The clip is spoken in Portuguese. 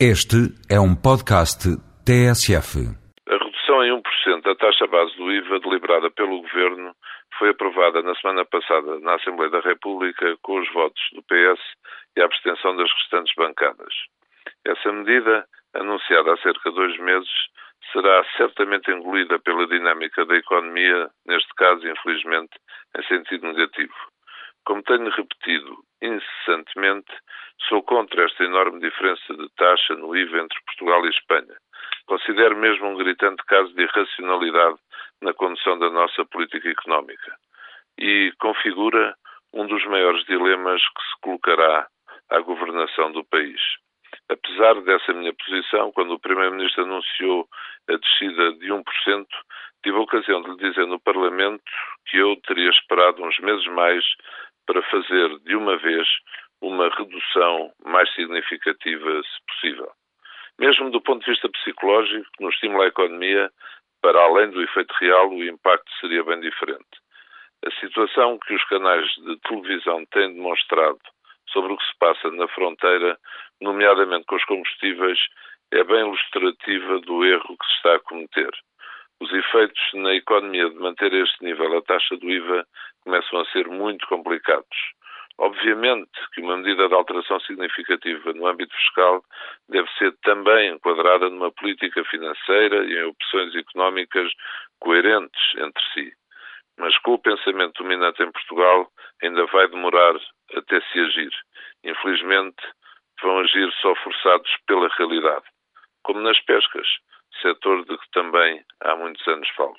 Este é um podcast TSF. A redução em 1% da taxa base do IVA deliberada pelo Governo foi aprovada na semana passada na Assembleia da República com os votos do PS e a abstenção das restantes bancadas. Essa medida, anunciada há cerca de dois meses, será certamente engolida pela dinâmica da economia, neste caso, infelizmente, em sentido negativo. Como tenho repetido incessantemente, sou contra esta enorme diferença de taxa no IVA entre Portugal e Espanha. Considero mesmo um gritante caso de irracionalidade na condução da nossa política económica e configura um dos maiores dilemas que se colocará à governação do país. Apesar dessa minha posição, quando o Primeiro-Ministro anunciou a descida de 1%, tive a ocasião de lhe dizer no Parlamento que eu teria esperado uns meses mais para fazer de uma vez uma redução mais significativa, se possível. Mesmo do ponto de vista psicológico, no estímulo à economia, para além do efeito real, o impacto seria bem diferente. A situação que os canais de televisão têm demonstrado sobre o que se passa na fronteira, nomeadamente com os combustíveis, é bem ilustrativa do erro que se está a cometer. Os efeitos na economia de manter este nível a taxa do IVA começam a ser muito complicados. Obviamente que uma medida de alteração significativa no âmbito fiscal deve ser também enquadrada numa política financeira e em opções económicas coerentes entre si. Mas com o pensamento dominante em Portugal, ainda vai demorar até se agir. Infelizmente, vão agir só forçados pela realidade. Como nas pescas, setor de que também há muitos anos falo.